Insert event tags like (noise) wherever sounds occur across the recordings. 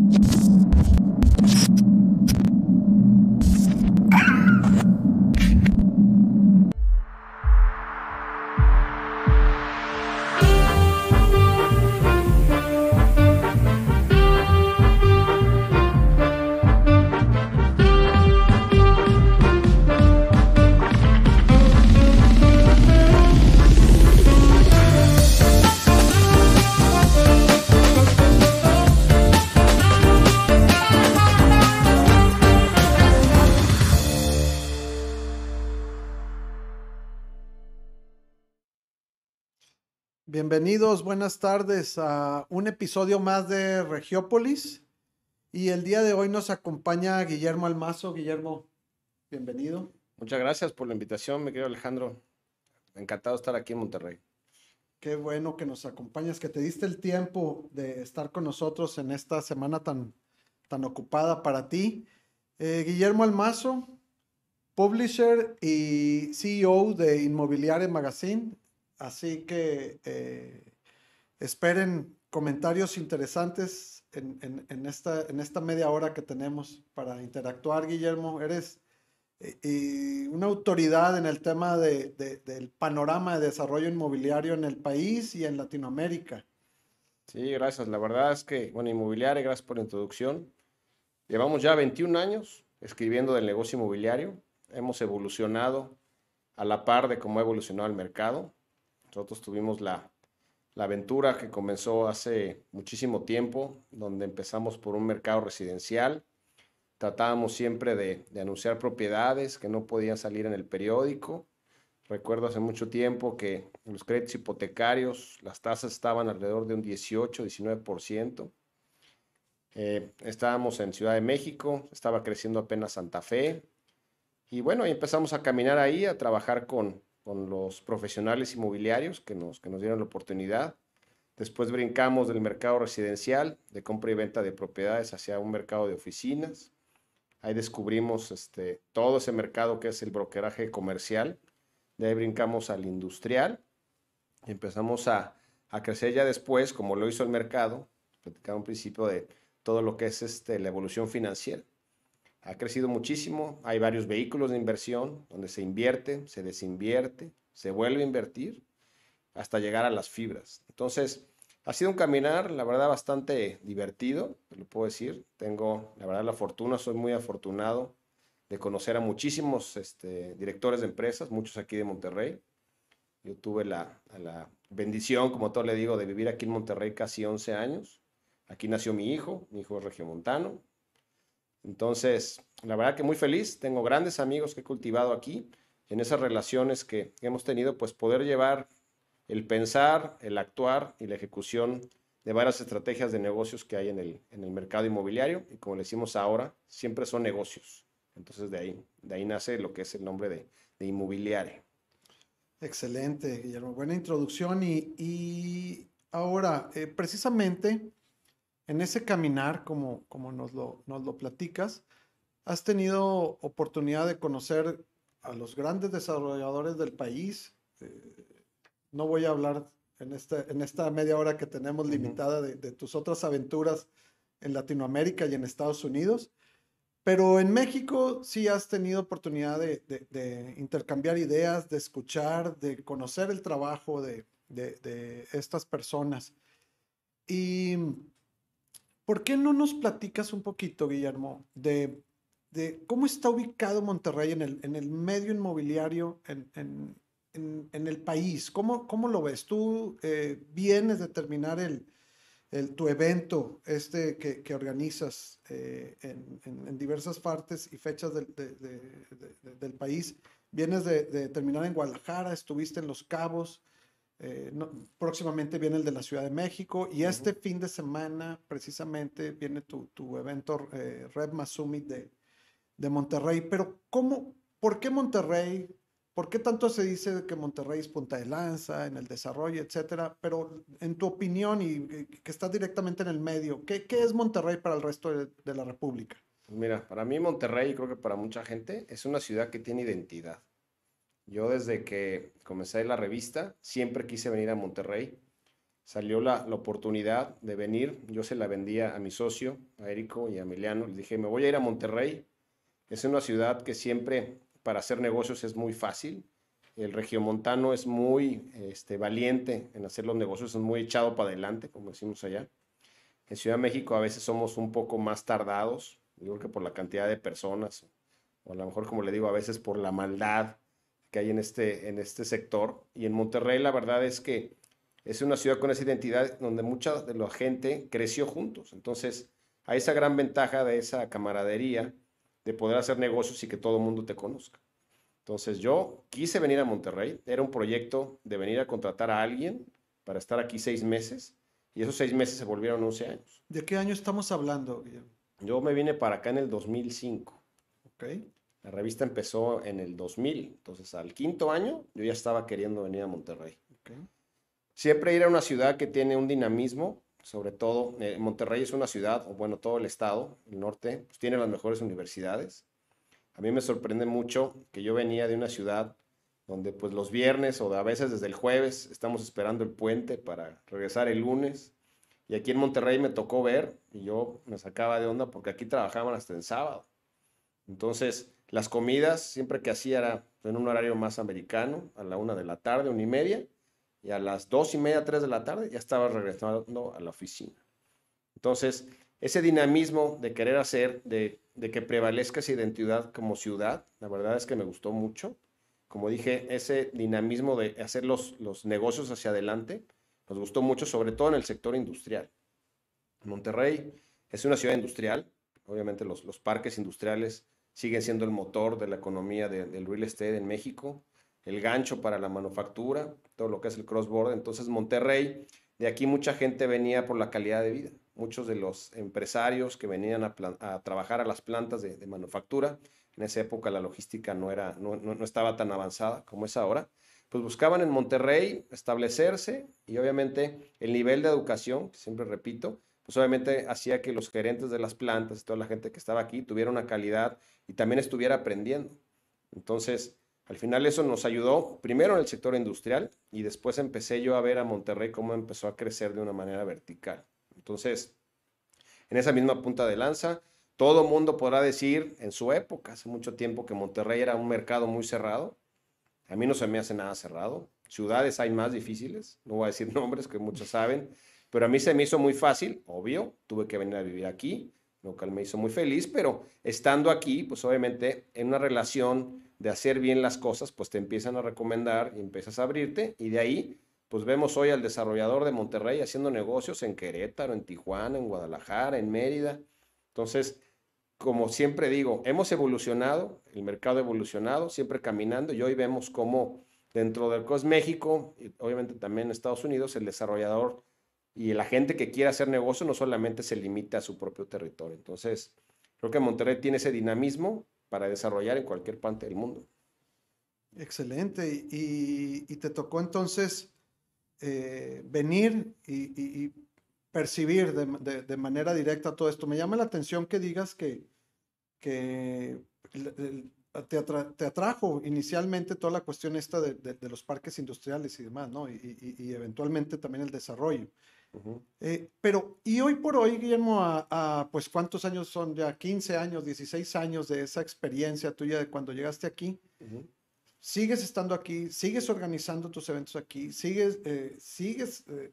you Bienvenidos, buenas tardes a un episodio más de Regiópolis. Y el día de hoy nos acompaña Guillermo Almazo. Guillermo, bienvenido. Muchas gracias por la invitación, mi querido Alejandro. Encantado de estar aquí en Monterrey. Qué bueno que nos acompañas, que te diste el tiempo de estar con nosotros en esta semana tan, tan ocupada para ti. Eh, Guillermo Almazo, publisher y CEO de Inmobiliaria Magazine. Así que eh, esperen comentarios interesantes en, esta, en esta media hora que tenemos para interactuar, Guillermo. Eres eh, una autoridad en el tema de, del panorama de desarrollo inmobiliario en el país y en Latinoamérica. Sí, gracias. La verdad es que, bueno, inmobiliaria, gracias por la introducción. Llevamos ya 21 años escribiendo del negocio inmobiliario. Hemos evolucionado a la par de cómo ha evolucionado el mercado. Nosotros tuvimos la, aventura que comenzó hace muchísimo tiempo, donde empezamos por un mercado residencial. Tratábamos siempre de, anunciar propiedades que no podían salir en el periódico. Recuerdo hace mucho tiempo que los créditos hipotecarios, las tasas estaban alrededor de un 18, 19%. Eh, estábamos en Ciudad de México, estaba creciendo apenas Santa Fe. Y bueno, empezamos a caminar ahí, a trabajar con, con los profesionales inmobiliarios que nos, que nos dieron la oportunidad. Después brincamos del mercado residencial, de compra y venta de propiedades, hacia un mercado de oficinas. Ahí descubrimos este, todo ese mercado que es el brokeraje comercial. De ahí brincamos al industrial. Y empezamos a, a crecer ya después, como lo hizo el mercado, platicaba un principio de todo lo que es este, la evolución financiera ha crecido muchísimo. Hay varios vehículos de inversión donde se invierte, se desinvierte, se vuelve a invertir hasta llegar a las fibras. Entonces, ha sido un caminar, la verdad, bastante divertido, lo puedo decir. Tengo, la verdad, la fortuna, soy muy afortunado de conocer a muchísimos este, directores de empresas, muchos aquí de Monterrey. Yo tuve la, la bendición, como todo le digo, de vivir aquí en Monterrey casi 11 años. Aquí nació mi hijo, mi hijo es regiomontano, entonces, la verdad que muy feliz, tengo grandes amigos que he cultivado aquí, en esas relaciones que hemos tenido, pues poder llevar el pensar, el actuar y la ejecución de varias estrategias de negocios que hay en el, en el mercado inmobiliario. Y como le decimos ahora, siempre son negocios. Entonces de ahí, de ahí nace lo que es el nombre de, de inmobiliario. Excelente, Guillermo. Buena introducción. Y, y ahora, eh, precisamente, en ese caminar, como, como nos, lo, nos lo platicas, has tenido oportunidad de conocer a los grandes desarrolladores del país. Eh, no voy a hablar en, este, en esta media hora que tenemos limitada de, tus otras aventuras en Latinoamérica y en Estados Unidos, pero en México sí has tenido oportunidad de, de intercambiar ideas, de escuchar, de conocer el trabajo de, estas personas. Y ¿Por qué no nos platicas un poquito, Guillermo, de, cómo está ubicado Monterrey en el, medio inmobiliario en, el país? ¿Cómo, ¿Cómo, lo ves? Tú eh, vienes de terminar el, tu evento este que, organizas eh, en, diversas partes y fechas del, del país. Vienes de, terminar en Guadalajara, estuviste en Los Cabos, eh, próximamente viene el de la Ciudad de México y este fin de semana precisamente viene tu, tu evento eh, Red Summit de, de, Monterrey. Pero ¿cómo, por qué Monterrey? ¿Por qué tanto se dice que Monterrey es punta de lanza en el desarrollo, etcétera? Pero en tu opinión y que estás directamente en el medio, ¿qué, qué es Monterrey para el resto de, de la República? Mira, para mí Monterrey, creo que para mucha gente, es una ciudad que tiene identidad. Yo desde que comencé la revista siempre quise venir a Monterrey. salió la, la, oportunidad de venir. Yo se la vendía a mi socio, a Érico y a Emiliano. Les dije, me voy a ir a Monterrey. Es una ciudad que siempre para hacer negocios es muy fácil. El regiomontano es muy este, valiente en hacer los negocios, es muy echado para adelante, como decimos allá. En Ciudad de México a veces somos un poco más tardados, digo que por la cantidad de personas, o a lo mejor como le digo a veces por la maldad que hay en este, en este sector. Y en Monterrey la verdad es que es una ciudad con esa identidad donde mucha de la gente creció juntos. Entonces, hay esa gran ventaja de esa camaradería, de poder hacer negocios y que todo el mundo te conozca. Entonces, yo quise venir a Monterrey. Era un proyecto de venir a contratar a alguien para estar aquí seis meses. Y esos seis meses se volvieron 11 años. ¿De qué año estamos hablando, Guillermo? Yo me vine para acá en el 2005. Ok. La revista empezó en el 2000. Entonces, al quinto año, yo ya estaba queriendo venir a Monterrey. okay. Siempre ir a una ciudad que tiene un dinamismo, sobre todo eh, Monterrey es una ciudad, o bueno, todo el estado, el norte, pues tiene las mejores universidades. A mí me sorprende mucho que yo venía de una ciudad donde pues los viernes o a veces desde el jueves estamos esperando el puente para regresar el lunes. Y aquí en Monterrey me tocó ver y yo me sacaba de onda porque aquí trabajaban hasta el sábado. Entonces, las comidas siempre que hacía era en un horario más americano, a la una de la tarde, una y media, y a las dos y media, tres de la tarde ya estaba regresando a la oficina. Entonces, ese dinamismo de querer hacer, de, de, que prevalezca esa identidad como ciudad, la verdad es que me gustó mucho. Como dije, ese dinamismo de hacer los, los negocios hacia adelante, nos gustó mucho, sobre todo en el sector industrial. Monterrey es una ciudad industrial, obviamente los, los parques industriales siguen siendo el motor de la economía de, del real estate en México el gancho para la manufactura, todo lo que es el cross-border. Entonces, Monterrey, de aquí mucha gente venía por la calidad de vida. Muchos de los empresarios que venían a, trabajar a las plantas de, manufactura, en esa época la logística no, era, no, no, estaba tan avanzada como es ahora, pues buscaban en Monterrey establecerse y obviamente el nivel de educación, siempre repito, pues obviamente hacía que los gerentes de las plantas y toda la gente que estaba aquí tuviera una calidad y también estuviera aprendiendo. Entonces, al final eso nos ayudó primero en el sector industrial y después empecé yo a ver a Monterrey cómo empezó a crecer de una manera vertical. Entonces, en esa misma punta de lanza, todo mundo podrá decir en su época, hace mucho tiempo, que Monterrey era un mercado muy cerrado. A mí no se me hace nada cerrado. Ciudades hay más difíciles, no voy a decir (laughs) nombres que muchos saben, pero a mí se me hizo muy fácil, obvio, tuve que venir a vivir aquí, lo cual me hizo muy feliz, pero estando aquí, pues obviamente en una relación de hacer bien las cosas, pues te empiezan a recomendar y empiezas a abrirte y de ahí, pues vemos hoy al desarrollador de Monterrey haciendo negocios en Querétaro, en Tijuana, en Guadalajara, en Mérida. Entonces, como siempre digo, hemos evolucionado, el mercado ha evolucionado, siempre caminando y hoy vemos cómo dentro del COS México y obviamente también en Estados Unidos, el desarrollador y la gente que quiere hacer negocio no solamente se limita a su propio territorio. Entonces, creo que Monterrey tiene ese dinamismo para desarrollar en cualquier parte del mundo. Excelente. Y, y te tocó entonces eh, venir y, y percibir de, de, de, manera directa todo esto. Me llama la atención que digas que, que te, atra, te atrajo inicialmente toda la cuestión esta de, de, los parques industriales y demás, ¿no? Y, y eventualmente también el desarrollo. Uh -huh. eh, pero, y hoy por hoy, Guillermo, a, a, pues cuántos años son ya, 15 años, 16 años de esa experiencia tuya de cuando llegaste aquí, uh -huh. sigues estando aquí, sigues organizando tus eventos aquí, sigues, eh, sigues eh,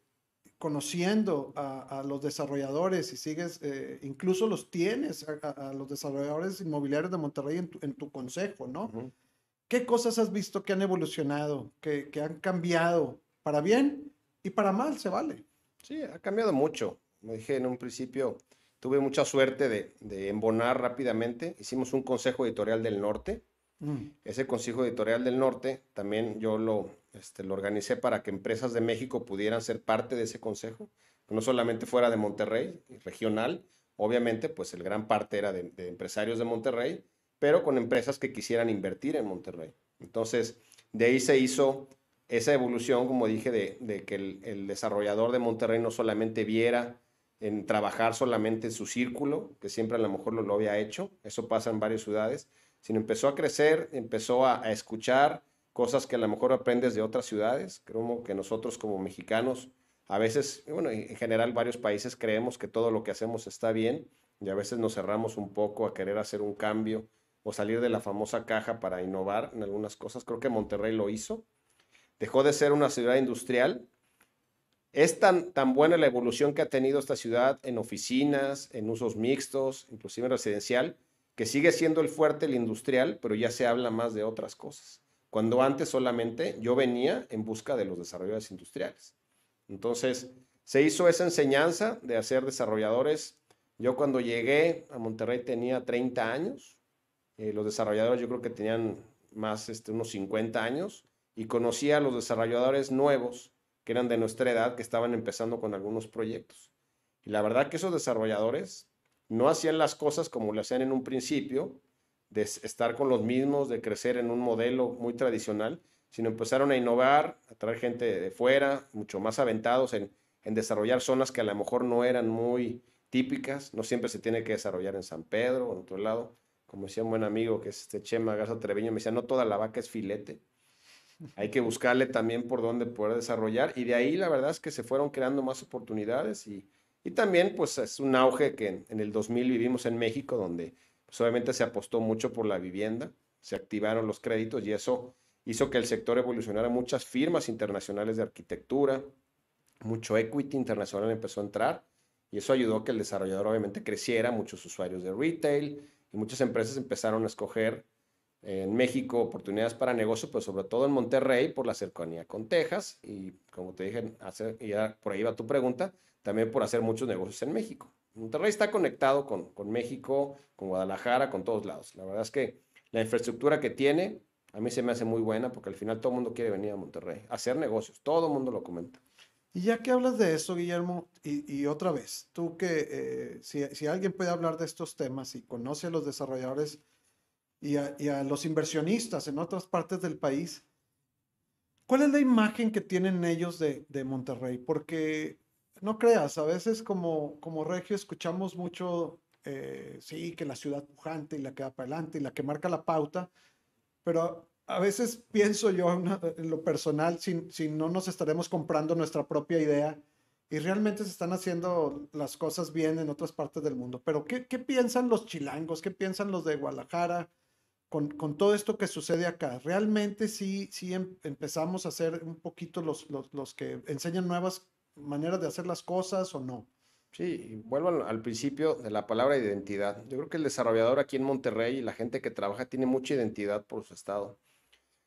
conociendo a, a, los desarrolladores y sigues, eh, incluso los tienes a, a, los desarrolladores inmobiliarios de Monterrey en tu, en tu consejo, ¿no? Uh -huh. ¿Qué cosas has visto que han evolucionado, que, que han cambiado para bien y para mal, se vale? Sí, ha cambiado mucho. Como dije en un principio, tuve mucha suerte de, de embonar rápidamente. Hicimos un consejo editorial del norte. Mm. Ese consejo editorial del norte también yo lo, este, lo organicé para que empresas de México pudieran ser parte de ese consejo. No solamente fuera de Monterrey, regional. Obviamente, pues el gran parte era de, de empresarios de Monterrey, pero con empresas que quisieran invertir en Monterrey. Entonces, de ahí se hizo esa evolución, como dije, de, que el, desarrollador de Monterrey no solamente viera en trabajar solamente en su círculo, que siempre a lo mejor lo, lo había hecho, eso pasa en varias ciudades, sino empezó a crecer, empezó a, a, escuchar cosas que a lo mejor aprendes de otras ciudades. Creo que nosotros como mexicanos A veces, bueno, en general varios países creemos que todo lo que hacemos está bien y a veces nos cerramos un poco a querer hacer un cambio o salir de la famosa caja para innovar en algunas cosas. Creo que Monterrey lo hizo. Dejó de ser una ciudad industrial. Es tan, tan buena la evolución que ha tenido esta ciudad en oficinas, en usos mixtos, inclusive residencial, que sigue siendo el fuerte el industrial, pero ya se habla más de otras cosas. Cuando antes solamente yo venía en busca de los desarrolladores industriales. Entonces, se hizo esa enseñanza de hacer desarrolladores. Yo cuando llegué a Monterrey tenía 30 años. Eh, los desarrolladores yo creo que tenían más, este, unos 50 años. Y conocí a los desarrolladores nuevos, que eran de nuestra edad, que estaban empezando con algunos proyectos. Y la verdad que esos desarrolladores no hacían las cosas como lo hacían en un principio, de estar con los mismos, de crecer en un modelo muy tradicional, sino empezaron a innovar, a traer gente de fuera, mucho más aventados en, desarrollar zonas que a lo mejor no eran muy típicas, no siempre se tiene que desarrollar en San Pedro o en otro lado. Como decía un buen amigo que es este Chema Garza Treviño, me decía, no toda la vaca es filete. Hay que buscarle también por dónde poder desarrollar. Y de ahí la verdad es que se fueron creando más oportunidades y, y también, pues, es un auge que en, el 2000 vivimos en México, donde pues, obviamente se apostó mucho por la vivienda, se activaron los créditos y eso hizo que el sector evolucionara. Muchas firmas internacionales de arquitectura, mucho equity internacional empezó a entrar y eso ayudó a que el desarrollador obviamente creciera, muchos usuarios de retail y muchas empresas empezaron a escoger en México oportunidades para negocio, pues sobre todo en Monterrey por la cercanía con Texas y como te dije, hace, ya por ahí va tu pregunta, también por hacer muchos negocios en México. Monterrey está conectado con, con México, con Guadalajara, con todos lados. La verdad es que la infraestructura que tiene a mí se me hace muy buena porque al final todo el mundo quiere venir a Monterrey, a hacer negocios, todo el mundo lo comenta. Y ya que hablas de eso, Guillermo, y, otra vez, tú que eh, si, si, alguien puede hablar de estos temas y conoce a los desarrolladores y a, y a los inversionistas en otras partes del país, ¿cuál es la imagen que tienen ellos de, de Monterrey? Porque no creas, a veces como, como regio escuchamos mucho, eh, sí, que la ciudad pujante y la que va para adelante y la que marca la pauta, pero a veces pienso yo en, lo personal, si, si no nos estaremos comprando nuestra propia idea y realmente se están haciendo las cosas bien en otras partes del mundo. Pero ¿qué, qué piensan los chilangos? ¿Qué piensan los de Guadalajara? Con, todo esto que sucede acá, realmente sí, sí em, empezamos a ser un poquito los, los, los, que enseñan nuevas maneras de hacer las cosas o no. Sí, vuelvo al, principio de la palabra identidad. Yo creo que el desarrollador aquí en Monterrey y la gente que trabaja tiene mucha identidad por su estado.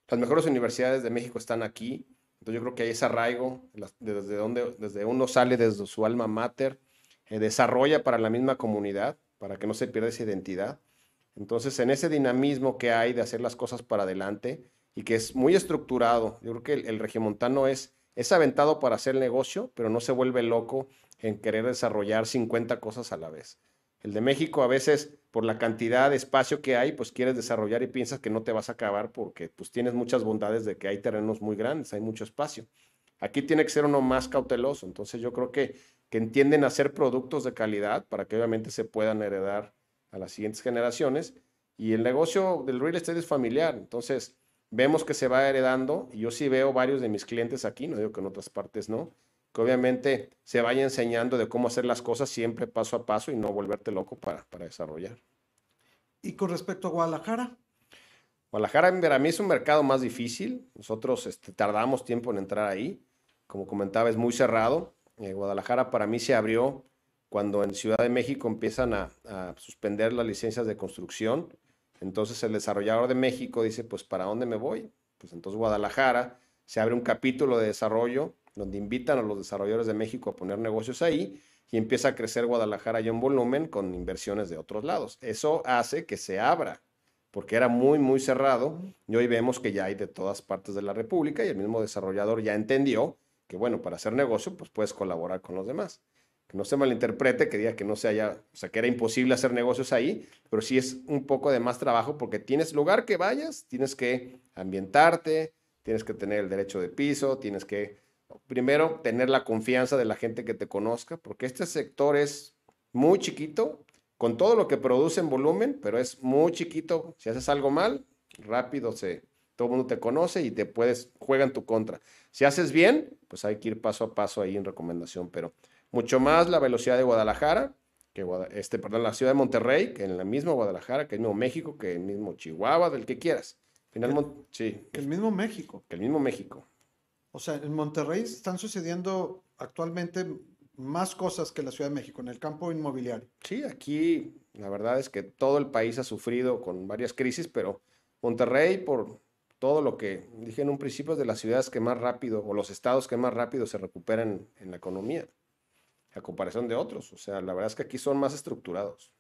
Las mejores universidades de México están aquí, entonces yo creo que hay ese arraigo, desde donde desde uno sale desde su alma mater, eh, desarrolla para la misma comunidad, para que no se pierda esa identidad. Entonces, en ese dinamismo que hay de hacer las cosas para adelante y que es muy estructurado, yo creo que el, el regiomontano es es aventado para hacer negocio, pero no se vuelve loco en querer desarrollar 50 cosas a la vez. El de México a veces, por la cantidad de espacio que hay, pues quieres desarrollar y piensas que no te vas a acabar porque pues tienes muchas bondades de que hay terrenos muy grandes, hay mucho espacio. Aquí tiene que ser uno más cauteloso. Entonces yo creo que, que entienden hacer productos de calidad para que obviamente se puedan heredar a las siguientes generaciones. Y el negocio del real estate es familiar. Entonces, vemos que se va heredando, y yo sí veo varios de mis clientes aquí, no digo que en otras partes no, que obviamente se vaya enseñando de cómo hacer las cosas siempre paso a paso y no volverte loco para, para desarrollar. ¿Y con respecto a Guadalajara? Guadalajara para mí es un mercado más difícil, nosotros este, tardamos tiempo en entrar ahí, como comentaba es muy cerrado, eh, Guadalajara para mí se abrió cuando en Ciudad de México empiezan a, suspender las licencias de construcción, entonces el desarrollador de México dice, pues ¿para dónde me voy? Pues entonces Guadalajara se abre un capítulo de desarrollo donde invitan a los desarrolladores de México a poner negocios ahí y empieza a crecer Guadalajara ya en volumen con inversiones de otros lados. Eso hace que se abra, porque era muy, muy cerrado y hoy vemos que ya hay de todas partes de la República y el mismo desarrollador ya entendió que, bueno, para hacer negocio, pues puedes colaborar con los demás que no se malinterprete, que diga que no se haya, o sea, que era imposible hacer negocios ahí, pero sí es un poco de más trabajo porque tienes lugar que vayas, tienes que ambientarte, tienes que tener el derecho de piso, tienes que, primero, tener la confianza de la gente que te conozca, porque este sector es muy chiquito, con todo lo que produce en volumen, pero es muy chiquito. Si haces algo mal, rápido se, todo el mundo te conoce y te puedes, juega en tu contra. Si haces bien, pues hay que ir paso a paso ahí en recomendación, pero mucho más la velocidad de Guadalajara, que este, perdón, la ciudad de Monterrey, que en la misma Guadalajara, que el mismo México, que el mismo Chihuahua, del que quieras. Finalmente, sí. Que el mismo México. Que el mismo México. O sea, en Monterrey están sucediendo actualmente más cosas que la Ciudad de México en el campo inmobiliario. Sí, aquí la verdad es que todo el país ha sufrido con varias crisis, pero Monterrey, por todo lo que dije en un principio, es de las ciudades que más rápido, o los estados que más rápido se recuperan en la economía, a comparación de otros. O sea, la verdad es que aquí son más estructurados.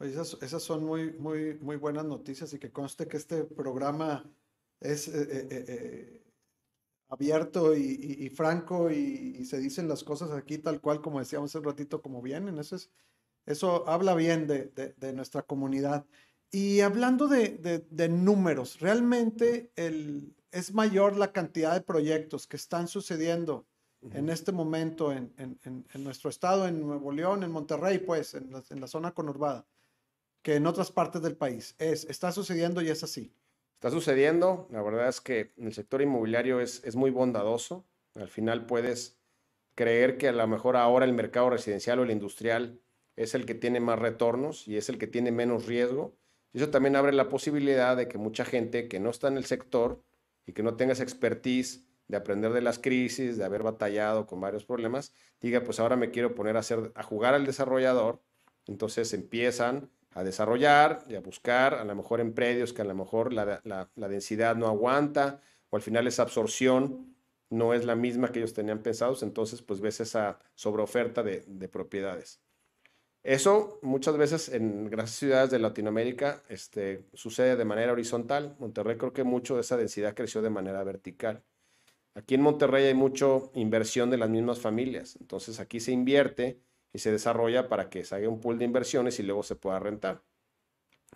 Esas, son muy, muy, muy buenas noticias y que conste que este programa es eh, eh, eh, abierto y, franco y, se dicen las cosas aquí tal cual como decíamos hace un ratito como vienen. Eso, es, eso habla bien de, de, nuestra comunidad. Y hablando de, de, números, realmente el, es mayor la cantidad de proyectos que están sucediendo en este momento en, en, en, nuestro estado, en Nuevo León, en Monterrey, pues, en la, en la zona conurbada, que en otras partes del país. Es, está sucediendo y es así está sucediendo. La verdad es que el sector inmobiliario es, es muy bondadoso. Al final puedes creer que a lo mejor ahora el mercado residencial o el industrial es el que tiene más retornos y es el que tiene menos riesgo. Y eso también abre la posibilidad de que mucha gente que no está en el sector y que no tenga esa expertise de aprender de las crisis, de haber batallado con varios problemas, diga, pues ahora me quiero poner a, jugar al desarrollador. Entonces empiezan a desarrollar y a buscar, a lo mejor en predios que a lo mejor la, densidad no aguanta o al final esa absorción no es la misma que ellos tenían pensados, entonces pues ves esa sobreoferta de, de propiedades. Eso muchas veces en grandes ciudades de Latinoamérica este, sucede de manera horizontal. Monterrey creo que mucho de esa densidad creció de manera vertical. Aquí en Monterrey hay mucha inversión de las mismas familias, entonces aquí se invierte y se desarrolla para que se haga un pool de inversiones y luego se pueda rentar.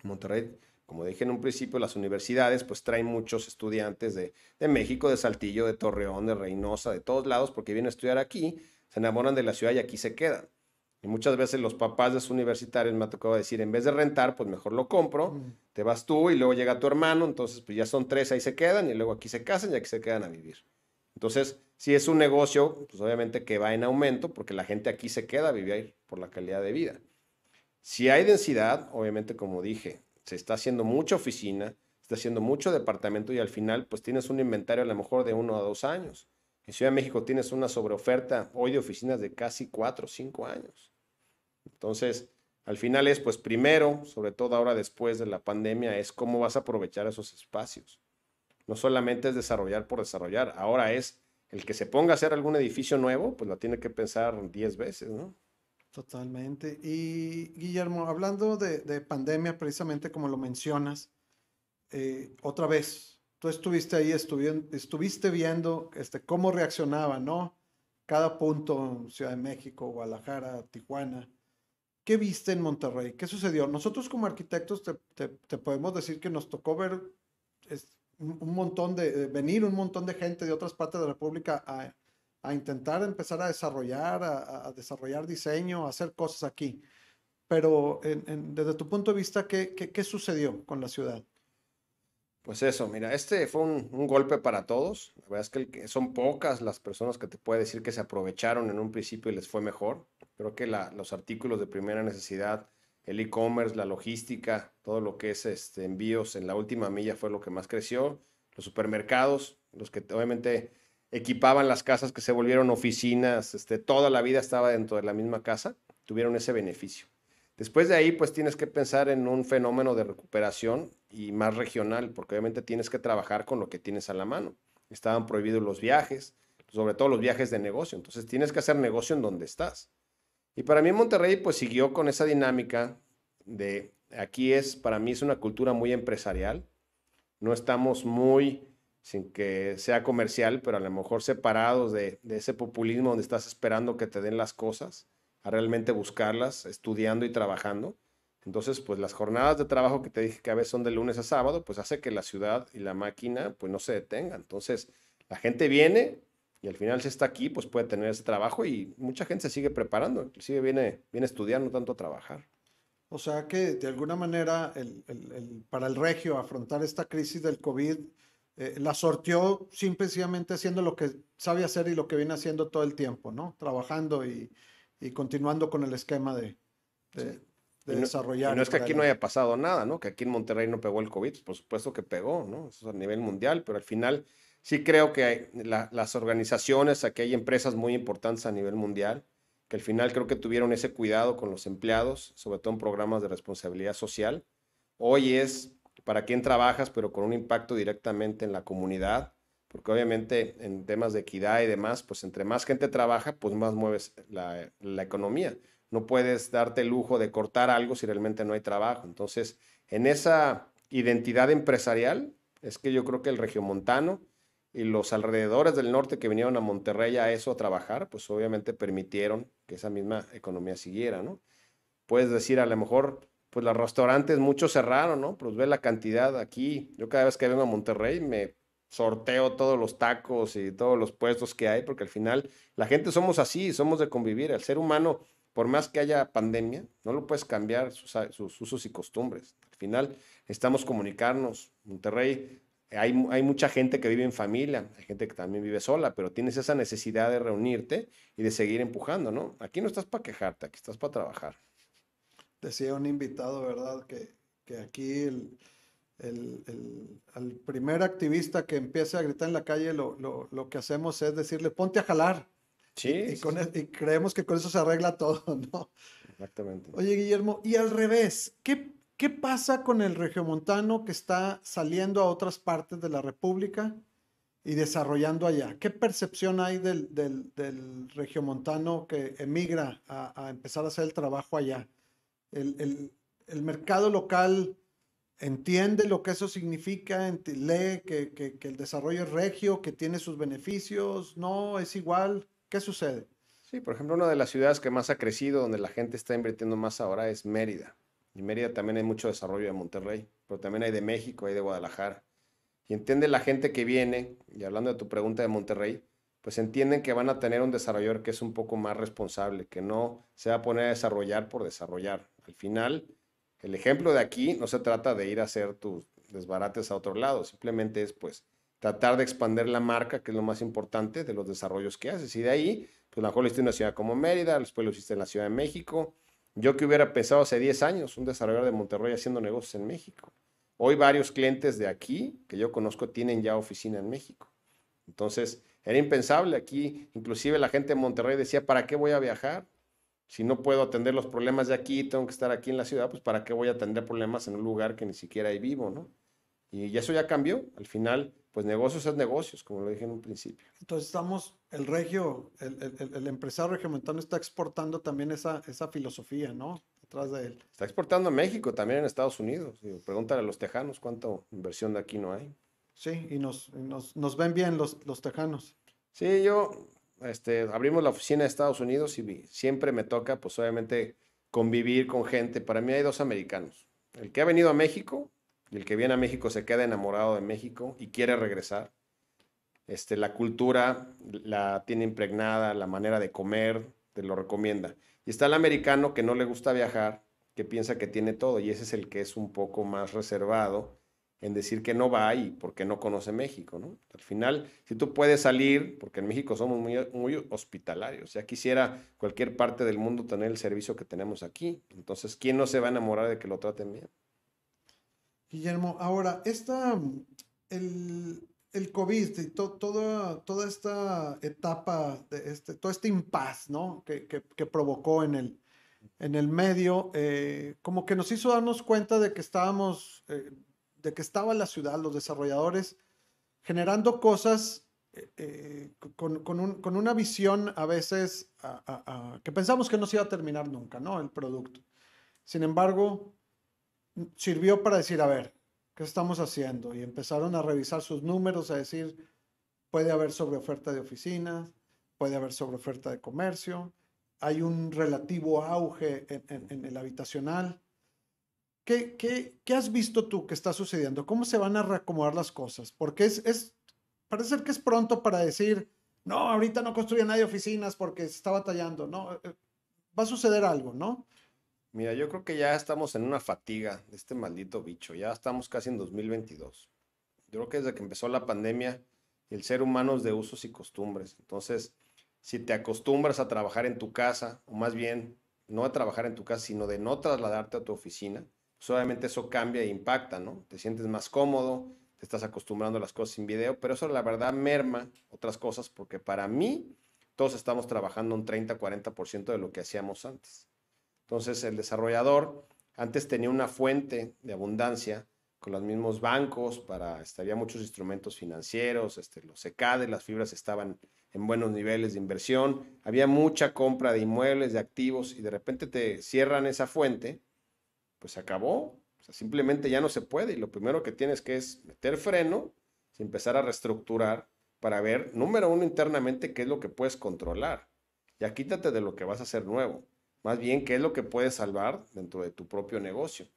Monterrey, como dije en un principio, las universidades pues traen muchos estudiantes de, de México, de Saltillo, de Torreón, de Reynosa, de todos lados, porque vienen a estudiar aquí, se enamoran de la ciudad y aquí se quedan. Y muchas veces los papás de los universitarios me ha tocado decir, en vez de rentar, pues mejor lo compro, mm. te vas tú y luego llega tu hermano, entonces pues ya son tres, ahí se quedan y luego aquí se casan y aquí se quedan a vivir. Entonces, si es un negocio, pues obviamente que va en aumento porque la gente aquí se queda a vivir por la calidad de vida. Si hay densidad, obviamente como dije, se está haciendo mucha oficina, está haciendo mucho departamento y al final pues tienes un inventario a lo mejor de uno a dos años. En Ciudad de México tienes una sobreoferta hoy de oficinas de casi cuatro o cinco años. Entonces, al final es pues primero, sobre todo ahora después de la pandemia, es cómo vas a aprovechar esos espacios. No solamente es desarrollar por desarrollar, ahora es el que se ponga a hacer algún edificio nuevo, pues lo tiene que pensar 10 veces, ¿no? Totalmente. Y Guillermo, hablando de, pandemia, precisamente como lo mencionas, eh, otra vez, tú estuviste ahí, estuviste viendo este, cómo reaccionaba, ¿no? Cada punto, Ciudad de México, Guadalajara, Tijuana. ¿Qué viste en Monterrey? ¿Qué sucedió? Nosotros como arquitectos te, podemos decir que nos tocó ver un montón de, venir un montón de gente de otras partes de la República a, a intentar empezar a desarrollar, a, desarrollar diseño, a hacer cosas aquí. Pero desde tu punto de vista, ¿qué, ¿qué, qué, sucedió con la ciudad? Pues eso, mira, este fue un, un, golpe para todos. La verdad es que son pocas las personas que te puede decir que se aprovecharon en un principio y les fue mejor. Creo que la, los artículos de primera necesidad el e-commerce, la logística, todo lo que es este, envíos en la última milla fue lo que más creció. Los supermercados, los que obviamente equipaban las casas que se volvieron oficinas, este, toda la vida estaba dentro de la misma casa, tuvieron ese beneficio. Después de ahí, pues tienes que pensar en un fenómeno de recuperación y más regional, porque obviamente tienes que trabajar con lo que tienes a la mano. Estaban prohibidos los viajes, sobre todo los viajes de negocio, entonces tienes que hacer negocio en donde estás. Y para mí Monterrey pues siguió con esa dinámica de aquí es, para mí es una cultura muy empresarial. No estamos muy, sin que sea comercial, pero a lo mejor separados de, ese populismo donde estás esperando que te den las cosas, a realmente buscarlas, estudiando y trabajando. Entonces, pues las jornadas de trabajo que te dije que a veces son de lunes a sábado, pues hace que la ciudad y la máquina pues no se detengan. Entonces, la gente viene, y al final si está aquí, pues puede tener ese trabajo y mucha gente se sigue preparando, inclusive viene, viene estudiando tanto a trabajar. O sea que de alguna manera el, el, para el regio afrontar esta crisis del COVID eh, la sorteó simplemente haciendo lo que sabe hacer y lo que viene haciendo todo el tiempo, ¿no? Trabajando y, y continuando con el esquema de, de, desarrollar. no es que aquí no haya pasado nada, ¿no? Que aquí en Monterrey no pegó el COVID, por supuesto que pegó, ¿no? Eso es a nivel mundial, pero al final sí creo que hay, las organizaciones, aquí hay empresas muy importantes a nivel mundial, que al final creo que tuvieron ese cuidado con los empleados, sobre todo en programas de responsabilidad social. Hoy es para quién trabajas, pero con un impacto directamente en la comunidad, porque obviamente en temas de equidad y demás, pues entre más gente trabaja, pues más mueves la, la economía. No puedes darte el lujo de cortar algo si realmente no hay trabajo. Entonces, en esa identidad empresarial, es que yo creo que el regiomontano y los alrededores del norte que vinieron a Monterrey a eso a trabajar, pues obviamente permitieron que esa misma economía siguiera, ¿no? Puedes decir, a lo mejor, pues los restaurantes muchos cerraron, ¿no? Pues ve la cantidad aquí. Yo cada vez que vengo a Monterrey me sorteo todos los tacos y todos los puestos que hay, porque al final la gente somos así, somos de convivir. El ser humano, por más que haya pandemia, no lo puedes cambiar sus, sus usos y costumbres. Al final necesitamos comunicarnos. Monterrey hay, mucha gente que vive en familia, hay gente que también vive sola, pero tienes esa necesidad de reunirte y de seguir empujando, ¿no? Aquí no estás para quejarte, aquí estás para trabajar. Decía un invitado, ¿verdad? Que, aquí el, primer activista que empiece a gritar en la calle, lo, que hacemos es decirle, ponte a jalar. Sí. Y, e, y creemos que con eso se arregla todo, (laughs) ¿no? Exactamente. Oye, Guillermo, y al revés, ¿qué ¿Qué pasa con el regiomontano que está saliendo a otras partes de la República y desarrollando allá? ¿Qué percepción hay del, del, regiomontano que emigra a, empezar a hacer el trabajo allá? El, mercado local entiende lo que eso significa, lee que, que, el desarrollo es regio, que tiene sus beneficios, no, es igual. ¿Qué sucede? Sí, por ejemplo, una de las ciudades que más ha crecido, donde la gente está invirtiendo más ahora, es Mérida. En Mérida también hay mucho desarrollo de Monterrey, pero también hay de México, hay de Guadalajara. Y entiende la gente que viene, y hablando de tu pregunta de Monterrey, pues entienden que van a tener un desarrollador que es un poco más responsable, que no se va a poner a desarrollar por desarrollar. Al final, el ejemplo de aquí no se trata de ir a hacer tus desbarates a otro lado, simplemente es pues tratar de expandir la marca, que es lo más importante de los desarrollos que haces. Y de ahí, pues a lo mejor lo hiciste en una ciudad como Mérida, después lo hiciste en la Ciudad de México, yo que hubiera pensado hace 10 años, un desarrollador de Monterrey haciendo negocios en México. Hoy varios clientes de aquí que yo conozco tienen ya oficina en México. Entonces, era impensable aquí. Inclusive la gente de Monterrey decía, ¿para qué voy a viajar? Si no puedo atender los problemas de aquí, tengo que estar aquí en la ciudad, pues ¿para qué voy a atender problemas en un lugar que ni siquiera hay vivo, no? Y eso ya cambió. Al final, pues negocios es negocios, como lo dije en un principio. Entonces estamos, el regio, el, el, el empresario regiomontano está exportando también esa, esa filosofía, ¿no? Detrás de él. Está exportando a México, también en Estados Unidos. Pregúntale a los tejanos cuánta inversión de aquí no hay. Sí, y nos, nos, nos ven bien los, los tejanos. Sí, yo, este, abrimos la oficina de Estados Unidos y siempre me toca, pues obviamente, convivir con gente. Para mí hay dos americanos. El que ha venido a México el que viene a México se queda enamorado de México y quiere regresar. Este, la cultura la tiene impregnada, la manera de comer, te lo recomienda. Y está el americano que no le gusta viajar, que piensa que tiene todo, y ese es el que es un poco más reservado en decir que no va y porque no conoce México, ¿no? Al final, si tú puedes salir, porque en México somos muy, muy hospitalarios, ya quisiera cualquier parte del mundo tener el servicio que tenemos aquí, entonces, ¿quién no se va a enamorar de que lo traten bien? Guillermo, ahora, esta, el, el COVID y toda, toda esta etapa, de este, todo este impas, ¿no? Que, que, provocó en el, en el medio, eh, como que nos hizo darnos cuenta de que estábamos, eh, de que estaba la ciudad, los desarrolladores, generando cosas eh, con, con, un, con, una visión a veces que pensamos que no se iba a terminar nunca, ¿no? El producto. Sin embargo, sirvió para decir, a ver, ¿qué estamos haciendo? Y empezaron a revisar sus números, a decir, puede haber sobreoferta de oficinas, puede haber sobreoferta de comercio, hay un relativo auge en, el habitacional. ¿Qué, ¿Qué, qué, has visto tú que está sucediendo? ¿Cómo se van a reacomodar las cosas? Porque es, es, parece que es pronto para decir, no, ahorita no construye nadie oficinas porque se está batallando, ¿no? Eh, eh, va a suceder algo, ¿no? Mira, yo creo que ya estamos en una fatiga de este maldito bicho. Ya estamos casi en 2022. Yo creo que desde que empezó la pandemia, el ser humano es de usos y costumbres. Entonces, si te acostumbras a trabajar en tu casa, o más bien no a trabajar en tu casa, sino de no trasladarte a tu oficina, pues obviamente eso cambia e impacta, ¿no? Te sientes más cómodo, te estás acostumbrando a las cosas sin video, pero eso la verdad merma otras cosas porque para mí todos estamos trabajando un 30-40% de lo que hacíamos antes. Entonces el desarrollador antes tenía una fuente de abundancia con los mismos bancos para, estaría muchos instrumentos financieros, este, los secades, las fibras estaban en buenos niveles de inversión, había mucha compra de inmuebles, de activos, y de repente te cierran esa fuente, pues acabó. O sea, simplemente ya no se puede. Y lo primero que tienes que es meter freno empezar a reestructurar para ver, número uno, internamente, qué es lo que puedes controlar. Ya quítate de lo que vas a hacer nuevo. Más bien, qué es lo que puedes salvar dentro de tu propio negocio.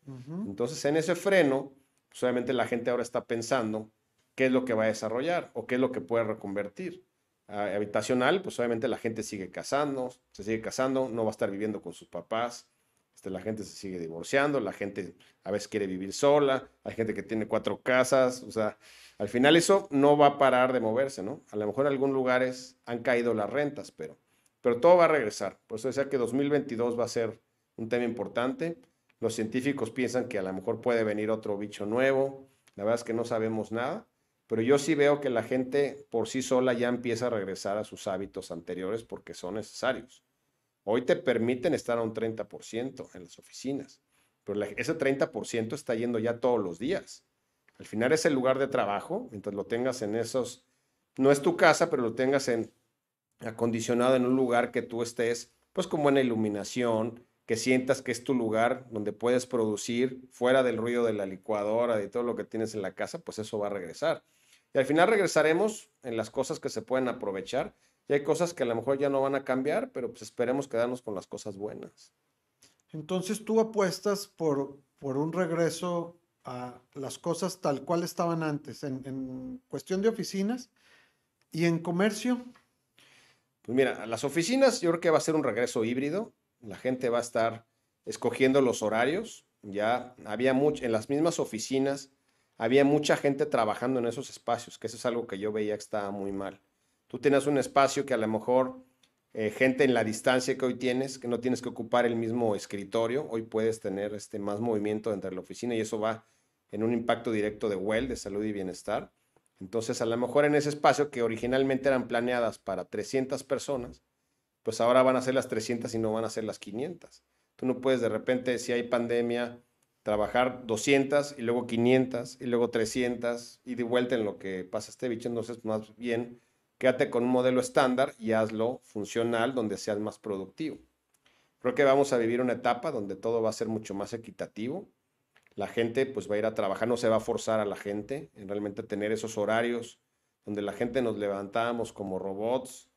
Entonces, en ese freno, pues obviamente la gente ahora está pensando qué es lo que va a desarrollar o qué es lo que puede reconvertir habitacional, pues obviamente la gente sigue casando, se sigue casando, no va a estar viviendo con sus papás, este, la gente se sigue divorciando, la gente a veces quiere vivir sola, hay gente que tiene cuatro casas, o sea, al final eso no va a parar de moverse, ¿no? A lo mejor en algunos lugares han caído las rentas, pero, pero todo va a regresar. Por eso decía que 2022 va a ser un tema importante. Los científicos piensan que a lo mejor puede venir otro bicho nuevo, la verdad es que no sabemos nada pero yo sí veo que la gente por sí sola ya empieza a regresar a sus hábitos anteriores porque son necesarios. Hoy te permiten estar a un 30% en las oficinas, pero ese 30% está yendo ya todos los días. Al final es el lugar de trabajo, mientras lo tengas en esos, no es tu casa, pero lo tengas en acondicionado en un lugar que tú estés, pues con buena iluminación, que sientas que es tu lugar donde puedes producir fuera del ruido de la licuadora, de todo lo que tienes en la casa, pues eso va a regresar. Y al final regresaremos en las cosas que se pueden aprovechar. Y hay cosas que a lo mejor ya no van a cambiar, pero pues esperemos quedarnos con las cosas buenas. Entonces tú apuestas por, por un regreso a las cosas tal cual estaban antes, en, en cuestión de oficinas y en comercio. Pues mira, las oficinas yo creo que va a ser un regreso híbrido. La gente va a estar escogiendo los horarios. Ya había mucho, en las mismas oficinas había mucha gente trabajando en esos espacios, que eso es algo que yo veía que estaba muy mal. Tú tienes un espacio que a lo mejor eh, gente en la distancia que hoy tienes, que no tienes que ocupar el mismo escritorio, hoy puedes tener este, más movimiento dentro de la oficina y eso va en un impacto directo de well, de salud y bienestar. Entonces, a lo mejor en ese espacio que originalmente eran planeadas para 300 personas, pues ahora van a ser las 300 y no van a ser las 500. Tú no puedes de repente, si hay pandemia, trabajar 200 y luego 500 y luego 300 y de vuelta en lo que pasa este bicho. Entonces, más bien, quédate con un modelo estándar y hazlo funcional donde seas más productivo. Creo que vamos a vivir una etapa donde todo va a ser mucho más equitativo. La gente pues va a ir a trabajar, no se va a forzar a la gente en realmente tener esos horarios donde la gente nos levantábamos como robots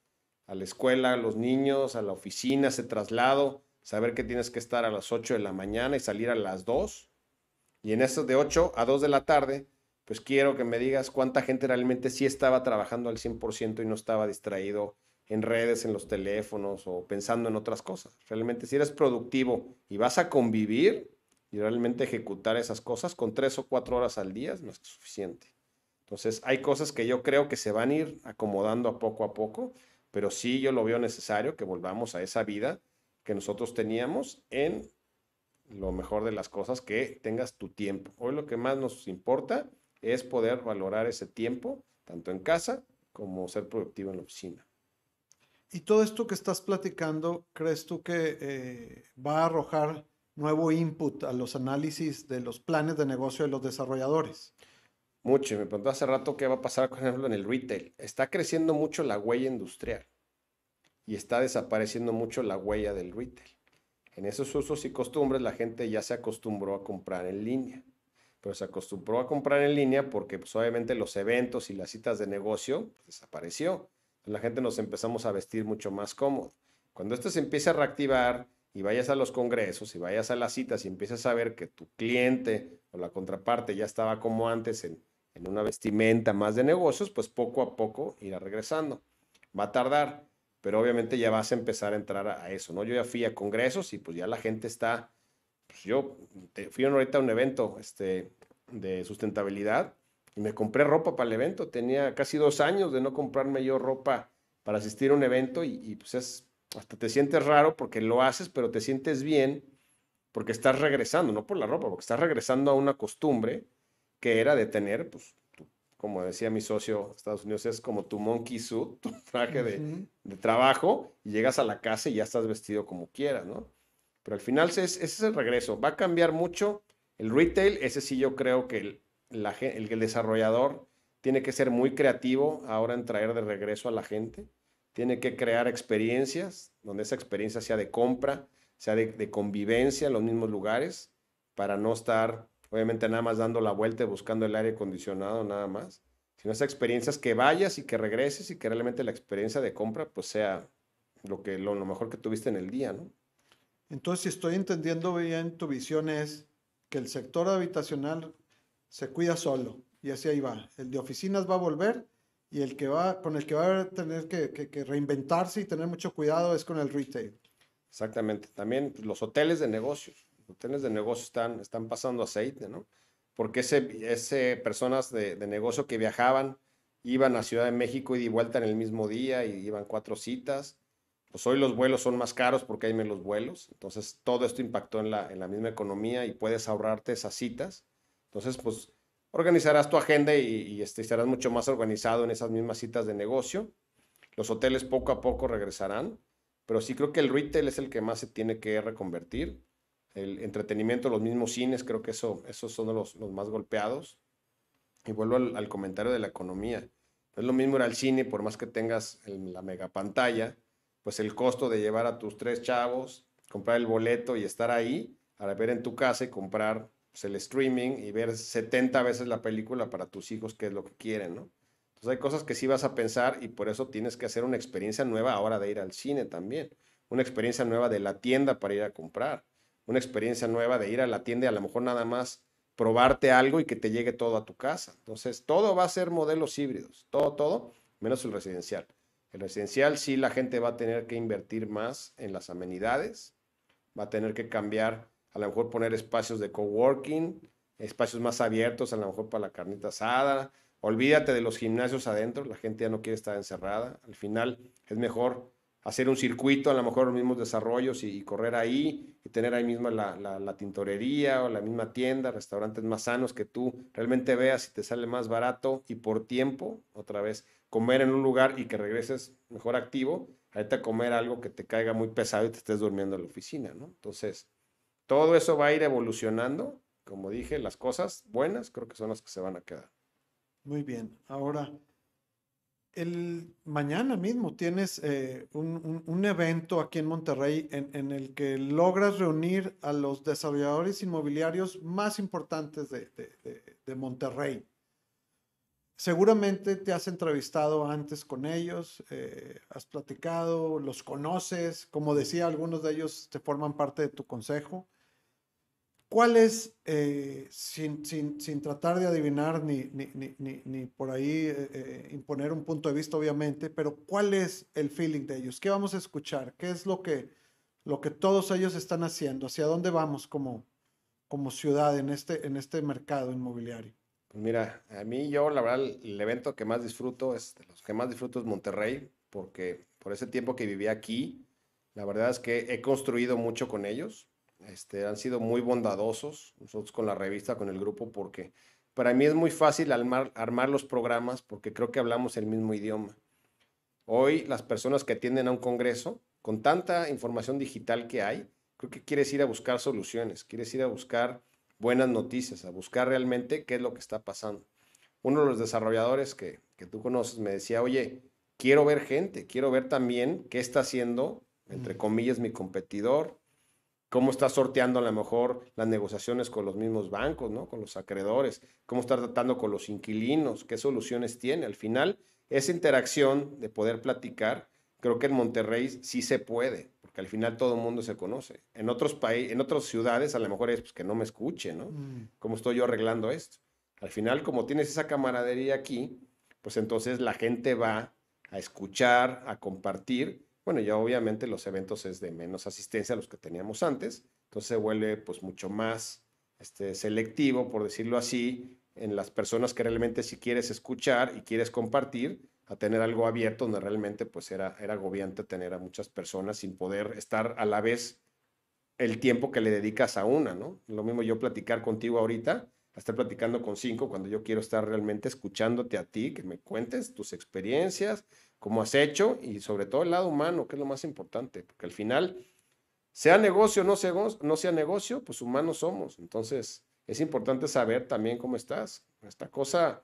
a la escuela, a los niños, a la oficina, ese traslado saber que tienes que estar a las 8 de la mañana y salir a las 2. Y en eso de 8 a 2 de la tarde, pues quiero que me digas cuánta gente realmente sí estaba trabajando al 100% y no estaba distraído en redes, en los teléfonos o pensando en otras cosas. Realmente si eres productivo y vas a convivir y realmente ejecutar esas cosas con 3 o 4 horas al día no es suficiente. Entonces hay cosas que yo creo que se van a ir acomodando a poco a poco, pero sí yo lo veo necesario que volvamos a esa vida que nosotros teníamos en lo mejor de las cosas, que tengas tu tiempo. Hoy lo que más nos importa es poder valorar ese tiempo, tanto en casa como ser productivo en la oficina. Y todo esto que estás platicando, ¿crees tú que eh, va a arrojar nuevo input a los análisis de los planes de negocio de los desarrolladores? Mucho. Me preguntó hace rato qué va a pasar, por ejemplo, en el retail. Está creciendo mucho la huella industrial y está desapareciendo mucho la huella del retail. En esos usos y costumbres la gente ya se acostumbró a comprar en línea, pero se acostumbró a comprar en línea porque pues, obviamente los eventos y las citas de negocio pues, desapareció. La gente nos empezamos a vestir mucho más cómodo. Cuando esto se empieza a reactivar y vayas a los congresos y vayas a las citas y empiezas a ver que tu cliente o la contraparte ya estaba como antes en, en una vestimenta más de negocios, pues poco a poco irá regresando. Va a tardar, pero obviamente ya vas a empezar a entrar a, eso, ¿no? Yo ya fui a congresos y pues ya la gente está, pues yo fui ahorita a un evento este, de sustentabilidad y me compré ropa para el evento. Tenía casi dos años de no comprarme yo ropa para asistir a un evento y, y pues es, hasta te sientes raro porque lo haces, pero te sientes bien porque estás regresando, no por la ropa, porque estás regresando a una costumbre que era de tener, pues, como decía mi socio Estados Unidos, es como tu monkey suit, (laughs) tu traje de, de, trabajo, y llegas a la casa y ya estás vestido como quieras, ¿no? Pero al final ese es, ese es el regreso. Va a cambiar mucho el retail, ese sí yo creo que el, la, el, el desarrollador tiene que ser muy creativo ahora en traer de regreso a la gente. Tiene que crear experiencias, donde esa experiencia sea de compra, sea de, convivencia en los mismos lugares, para no estar, obviamente, nada más dando la vuelta y buscando el aire acondicionado, nada más, sino esas experiencias que vayas y que regreses y que realmente la experiencia de compra, pues sea lo, que, lo, mejor que tuviste en el día, ¿no? Entonces, si estoy entendiendo bien, tu visión es que el sector habitacional se cuida solo y así ahí va. El de oficinas va a volver y el que va, con el que va a tener que, que, que reinventarse y tener mucho cuidado es con el retail. Exactamente. También pues, los hoteles de negocios. Los hoteles de negocios están, están pasando aceite, ¿no? Porque ese, ese personas de, de, negocio que viajaban, iban a Ciudad de México y de vuelta en el mismo día y iban cuatro citas. Pues hoy los vuelos son más caros porque hay menos vuelos. Entonces todo esto impactó en la, en la misma economía y puedes ahorrarte esas citas. Entonces, pues organizarás tu agenda y, este, estarás mucho más organizado en esas mismas citas de negocio. Los hoteles poco a poco regresarán pero sí creo que el retail es el que más se tiene que reconvertir. El entretenimiento, los mismos cines, creo que eso, esos son los, los más golpeados. Y vuelvo al, comentario de la economía. No es lo mismo ir al cine, por más que tengas la mega pantalla, pues el costo de llevar a tus tres chavos, comprar el boleto y estar ahí, para ver en tu casa y comprar pues, el streaming y ver 70 veces la película para tus hijos, que es lo que quieren, ¿no? Entonces hay cosas que sí vas a pensar y por eso tienes que hacer una experiencia nueva ahora de ir al cine también. Una experiencia nueva de la tienda para ir a comprar. Una experiencia nueva de ir a la tienda y a lo mejor nada más probarte algo y que te llegue todo a tu casa. Entonces todo va a ser modelos híbridos. Todo, todo, menos el residencial. El residencial sí la gente va a tener que invertir más en las amenidades. Va a tener que cambiar, a lo mejor poner espacios de coworking, espacios más abiertos, a lo mejor para la carnita asada, Olvídate de los gimnasios adentro, la gente ya no quiere estar encerrada. Al final es mejor hacer un circuito, a lo mejor los mismos desarrollos y, y correr ahí y tener ahí mismo la, la, tintorería o la misma tienda, restaurantes más sanos que tú realmente veas si te sale más barato y por tiempo, otra vez, comer en un lugar y que regreses mejor activo, ahorita comer algo que te caiga muy pesado y te estés durmiendo en la oficina, ¿no? Entonces, todo eso va a ir evolucionando. Como dije, las cosas buenas creo que son las que se van a quedar. Muy bien. Ahora, el mañana mismo tienes eh, un, evento aquí en Monterrey en, el que logras reunir a los desarrolladores inmobiliarios más importantes de, de, Monterrey. Seguramente te has entrevistado antes con ellos, eh, has platicado, los conoces, como decía, algunos de ellos te forman parte de tu consejo. ¿Cuál es, eh, sin, sin, sin, tratar de adivinar ni, ni, ni, ni por ahí eh, eh, imponer un punto de vista, obviamente, pero cuál es el feeling de ellos? ¿Qué vamos a escuchar? ¿Qué es lo que, lo que todos ellos están haciendo? ¿Hacia dónde vamos como, como ciudad en este, en este mercado inmobiliario? Pues mira, a mí yo, la verdad, el evento que más disfruto es, los que más disfruto es Monterrey, porque por ese tiempo que viví aquí, la verdad es que he construido mucho con ellos este, han sido muy bondadosos nosotros con la revista, con el grupo, porque para mí es muy fácil armar, armar los programas porque creo que hablamos el mismo idioma. Hoy las personas que atienden a un congreso, con tanta información digital que hay, creo que quieres ir a buscar soluciones, quieres ir a buscar buenas noticias, a buscar realmente qué es lo que está pasando. Uno de los desarrolladores que, que tú conoces me decía, oye, quiero ver gente, quiero ver también qué está haciendo, entre comillas, mi competidor, cómo está sorteando a lo mejor las negociaciones con los mismos bancos, ¿no? Con los acreedores, cómo está tratando con los inquilinos, qué soluciones tiene. Al final, esa interacción de poder platicar, creo que en Monterrey sí se puede, porque al final todo el mundo se conoce. En otros países, en otras ciudades a lo mejor es pues, que no me escuche, ¿no? Mm. ¿Cómo estoy yo arreglando esto? Al final, como tienes esa camaradería aquí, pues entonces la gente va a escuchar, a compartir bueno, ya obviamente los eventos es de menos asistencia a los que teníamos antes, entonces se vuelve pues mucho más este, selectivo, por decirlo así, en las personas que realmente si quieres escuchar y quieres compartir, a tener algo abierto donde realmente pues era, era agobiante tener a muchas personas sin poder estar a la vez el tiempo que le dedicas a una, ¿no? Lo mismo yo platicar contigo ahorita, estar platicando con cinco cuando yo quiero estar realmente escuchándote a ti, que me cuentes tus experiencias, cómo has hecho y sobre todo el lado humano, que es lo más importante, porque al final, sea negocio o no sea, negocio, pues humanos somos. Entonces, es importante saber también cómo estás. Esta cosa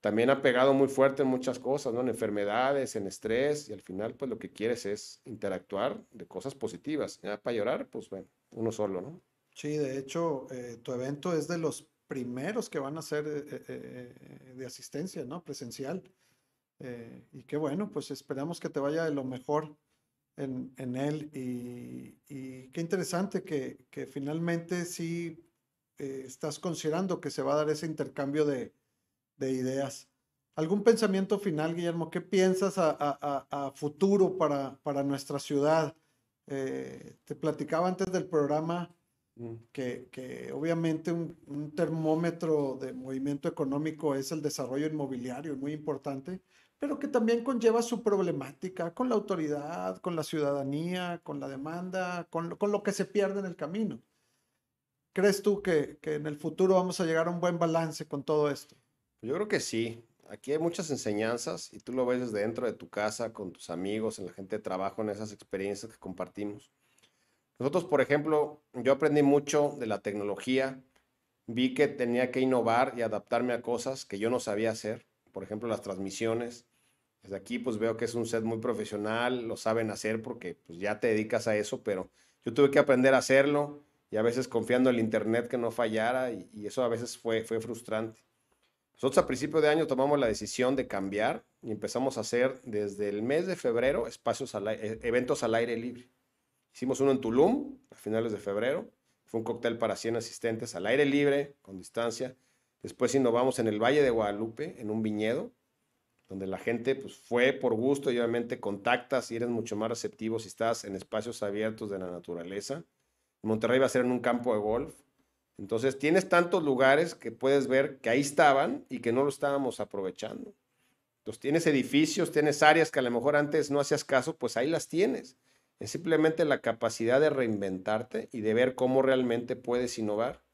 también ha pegado muy fuerte en muchas cosas, ¿no? En enfermedades, en estrés, y al final, pues lo que quieres es interactuar de cosas positivas. Ya para llorar, pues bueno, uno solo, ¿no? Sí, de hecho, eh, tu evento es de los primeros que van a ser eh, eh, de asistencia, ¿no? Presencial. Y qué bueno, pues esperamos que te vaya de lo mejor en, en él. Y, y, qué interesante que, que finalmente sí estás considerando que se va a dar ese intercambio de, de ideas. ¿Algún pensamiento final, Guillermo? ¿Qué piensas a, futuro para, para, nuestra ciudad? Eh, te platicaba antes del programa mm. que, que obviamente un, termómetro de movimiento económico es el desarrollo inmobiliario, muy importante, pero que también conlleva su problemática con la autoridad, con la ciudadanía, con la demanda, con, lo que se pierde en el camino. ¿Crees tú que, que en el futuro vamos a llegar a un buen balance con todo esto? Yo creo que sí. Aquí hay muchas enseñanzas y tú lo ves desde dentro de tu casa, con tus amigos, en la gente de trabajo, en esas experiencias que compartimos. Nosotros, por ejemplo, yo aprendí mucho de la tecnología. Vi que tenía que innovar y adaptarme a cosas que yo no sabía hacer. Por ejemplo, las transmisiones. Desde aquí, pues veo que es un set muy profesional, lo saben hacer porque pues, ya te dedicas a eso, pero yo tuve que aprender a hacerlo y a veces confiando en el internet que no fallara y, eso a veces fue, fue frustrante. Nosotros a principio de año tomamos la decisión de cambiar y empezamos a hacer desde el mes de febrero espacios eh, eventos al aire libre. Hicimos uno en Tulum a finales de febrero. Fue un cóctel para 100 asistentes al aire libre, con distancia. Después innovamos en el Valle de Guadalupe, en un viñedo, donde la gente pues, fue por gusto y obviamente contactas y eres mucho más receptivo si estás en espacios abiertos de la naturaleza. Monterrey va a ser en un campo de golf. Entonces tienes tantos lugares que puedes ver que ahí estaban y que no lo estábamos aprovechando. Entonces tienes edificios, tienes áreas que a lo mejor antes no hacías caso, pues ahí las tienes. Es simplemente la capacidad de reinventarte y de ver cómo realmente puedes innovar.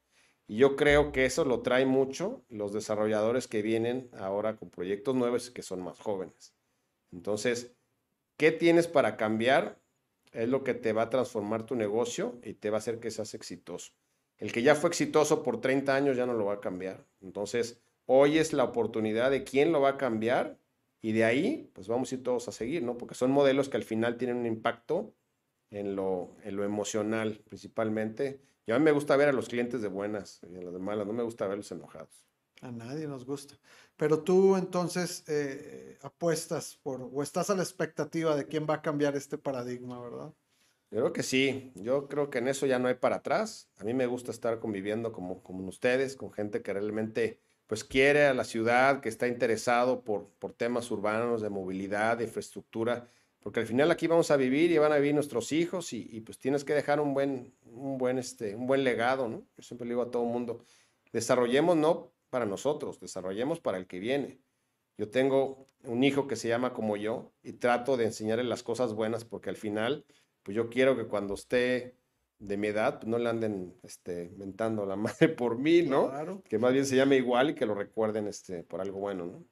Y yo creo que eso lo trae mucho los desarrolladores que vienen ahora con proyectos nuevos que son más jóvenes. Entonces, ¿qué tienes para cambiar? Es lo que te va a transformar tu negocio y te va a hacer que seas exitoso. El que ya fue exitoso por 30 años ya no lo va a cambiar. Entonces, hoy es la oportunidad de quién lo va a cambiar y de ahí, pues vamos a ir todos a seguir, ¿no? Porque son modelos que al final tienen un impacto en lo, en lo emocional, principalmente. Y a mí me gusta ver a los clientes de buenas y a los de malas, no me gusta verlos enojados. A nadie nos gusta. Pero tú entonces eh, apuestas por, o estás a la expectativa de quién va a cambiar este paradigma, ¿verdad? Yo creo que sí, yo creo que en eso ya no hay para atrás. A mí me gusta estar conviviendo como, como ustedes, con gente que realmente pues quiere a la ciudad, que está interesado por, por temas urbanos, de movilidad, de infraestructura, porque al final aquí vamos a vivir y van a vivir nuestros hijos y, pues tienes que dejar un buen, un buen, este, un buen legado, ¿no? Yo siempre le digo a todo el mundo, desarrollemos no para nosotros, desarrollemos para el que viene. Yo tengo un hijo que se llama como yo y trato de enseñarle las cosas buenas porque al final pues yo quiero que cuando esté de mi edad, pues no le anden este, mentando la (laughs) madre por mí, ¿no? Claro. Que más bien se llame igual y que lo recuerden este, por algo bueno, ¿no?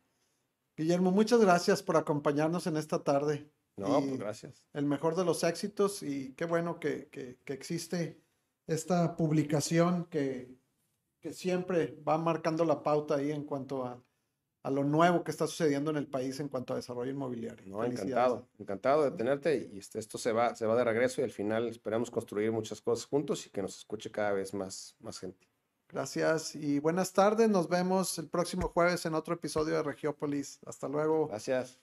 Guillermo, muchas gracias por acompañarnos en esta tarde. No, pues gracias. El mejor de los éxitos y qué bueno que, que, que existe esta publicación que, que siempre va marcando la pauta ahí en cuanto a a lo nuevo que está sucediendo en el país en cuanto a desarrollo inmobiliario. No, encantado, encantado de tenerte y este, esto se va, se va de regreso y al final esperamos construir muchas cosas juntos y que nos escuche cada vez más, más gente. Gracias y buenas tardes. Nos vemos el próximo jueves en otro episodio de Regiópolis. Hasta luego. Gracias.